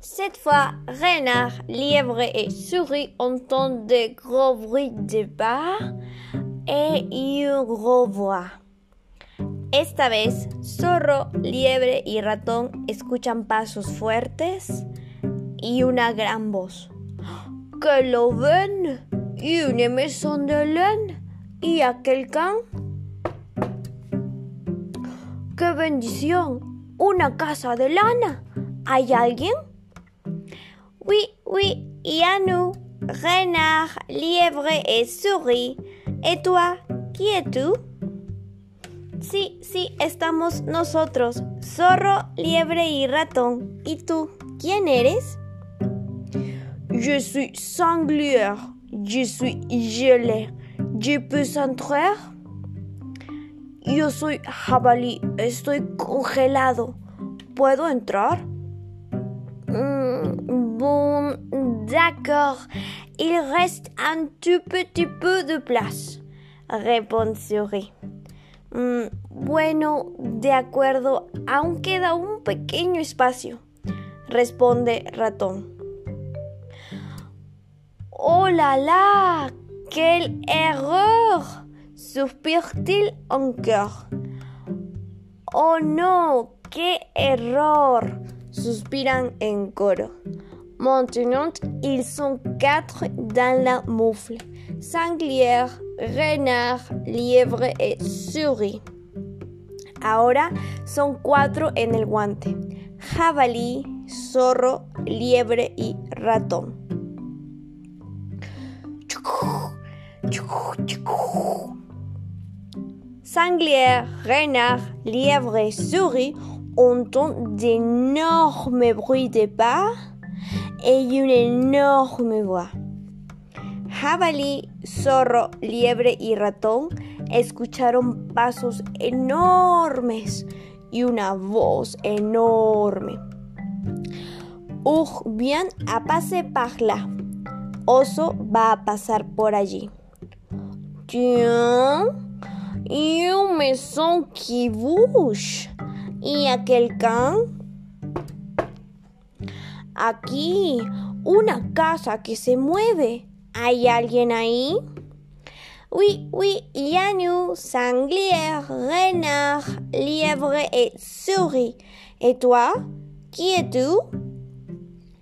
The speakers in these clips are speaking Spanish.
Cette fois, renard, lièvre et souris entendent de gros bruits de pas et une gros voix. Esta vez, zorro, liebre y ratón escuchan pasos fuertes y una gran voz. Que lo ven y una maison de laine y aquel can. ¡Qué bendición! ¿Una casa de lana? ¿Hay alguien? Oui, oui, y a nous, renard, lièvre et souris. ¿Y toi, qui es-tu? Sí, sí, estamos nosotros, zorro, liebre y ratón. ¿Y tú, quién eres? Je suis sanglier, je suis gelé. Je peux entrer? Yo soy jabalí, estoy congelado. ¿Puedo entrar? Mm, bon, d'accord. Il reste un tout petit peu de place, Souris. Mm, bueno, de acuerdo, aún queda un pequeño espacio, responde Ratón. ¡Oh la la! ¡Quelle erreur! Suspire-t-il encore. Oh no, qué error! suspiran en coro. Maintenant, ils sont quatre dans la moufle. Sanglière, renard, lièvre et souris. Ahora son cuatro en el guante. Jabalí, zorro, liebre y ratón. Sanglière, renard, lièvre et souris entendent d'énormes bruits de pas et une énorme voix. Jabalí, zorro, liebre y ratón escucharon pasos enormes y una voz enorme. Ugh, bien a pase par là. Oso va a pasar por allí. Tiens, y un maison qui. ¿Y aquel can? Aquí, una casa que se mueve. ¿Hay alguien ahí? Oui, oui, y a nous, sanglière, renard, lièvre et souris. ¿Y toi? ¿Qui es-tu?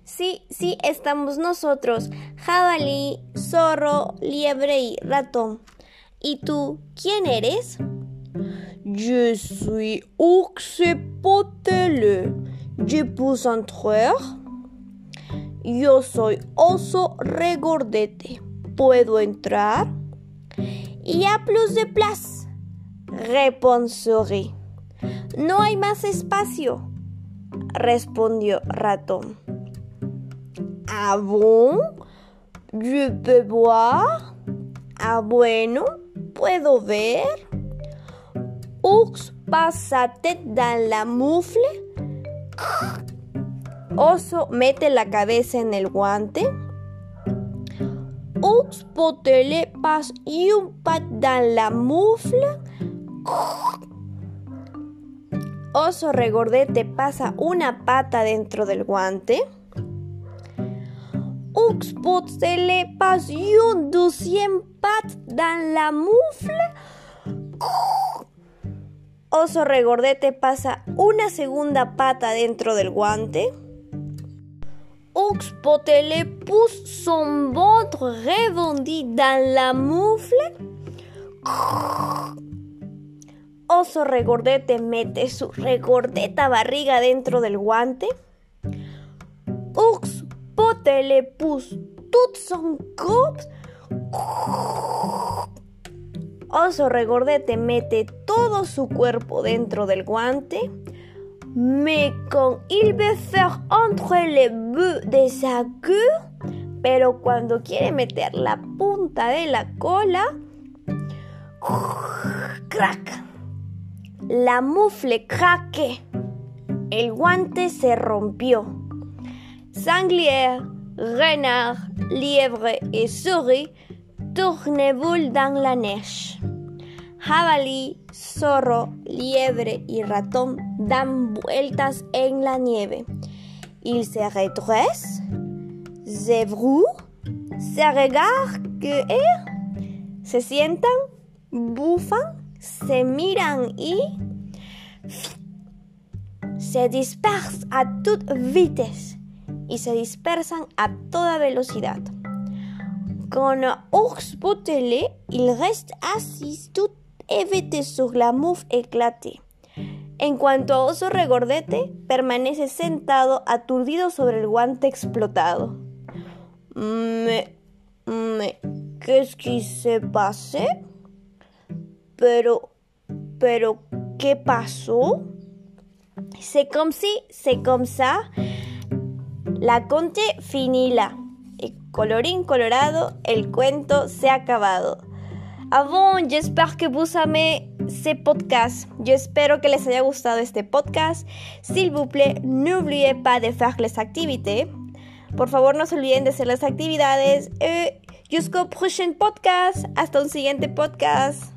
Sí, sí, estamos nosotros, jabalí, zorro, liebre y ratón. ¿Y tú, quién eres? Je suis ours potele. Je peux entrer? Yo soy oso regordete. ¿Puedo entrar? Y a plus de place, répond Souris. No hay más espacio, respondió Ratón. Ah bon? Je peux voir? Ah bueno, ¿puedo ver? Ours pásate dans la moufle. Oso mete la cabeza en el guante. Ours potele pas un pat dans la moufle. Oso regordete pasa una pata dentro del guante. Ours potele pas un deuxième pat dans la moufle. Oso regordete pasa una segunda pata dentro del guante. Ox potele pousse son ventre rebondi dans la moufle. Oso regordete mete su regordeta barriga dentro del guante. Tout son corps. Oso regordete mete todo su cuerpo dentro del guante. Mais quand il veut faire entre les bouts de sa queue, pero cuando quiere meter la punta de la cola, crack, la mufle craque, el guante se rompió. Sanglier, renard, lièvre et souris tournez-vous dans la neige. jabalí, zorro, liebre y ratón dan vueltas en la nieve. Ils se redressent, se se regardent, se sientan, bufan, se miran y se dispersan a toute vitesse y se dispersan a toda velocidad. Con ours botelé, il reste assis tout évité sur la mouffe éclatée. En cuanto a oso regordete, permanece sentado aturdido sobre el guante explotado. Me, me, qu'est-ce qui se passé? Pero, pero, ¿qué pasó? C'est comme si, c'est comme ça. La conte finila. Y colorín colorado, el cuento se ha acabado. Avant, j'espère que vous aimez ce podcast. Yo espero que les haya gustado este podcast. S'il vous plaît, n'oubliez pas de faire les activités. Por favor, no se olviden de hacer las actividades. Y jusqu'au prochain podcast. Hasta un siguiente podcast.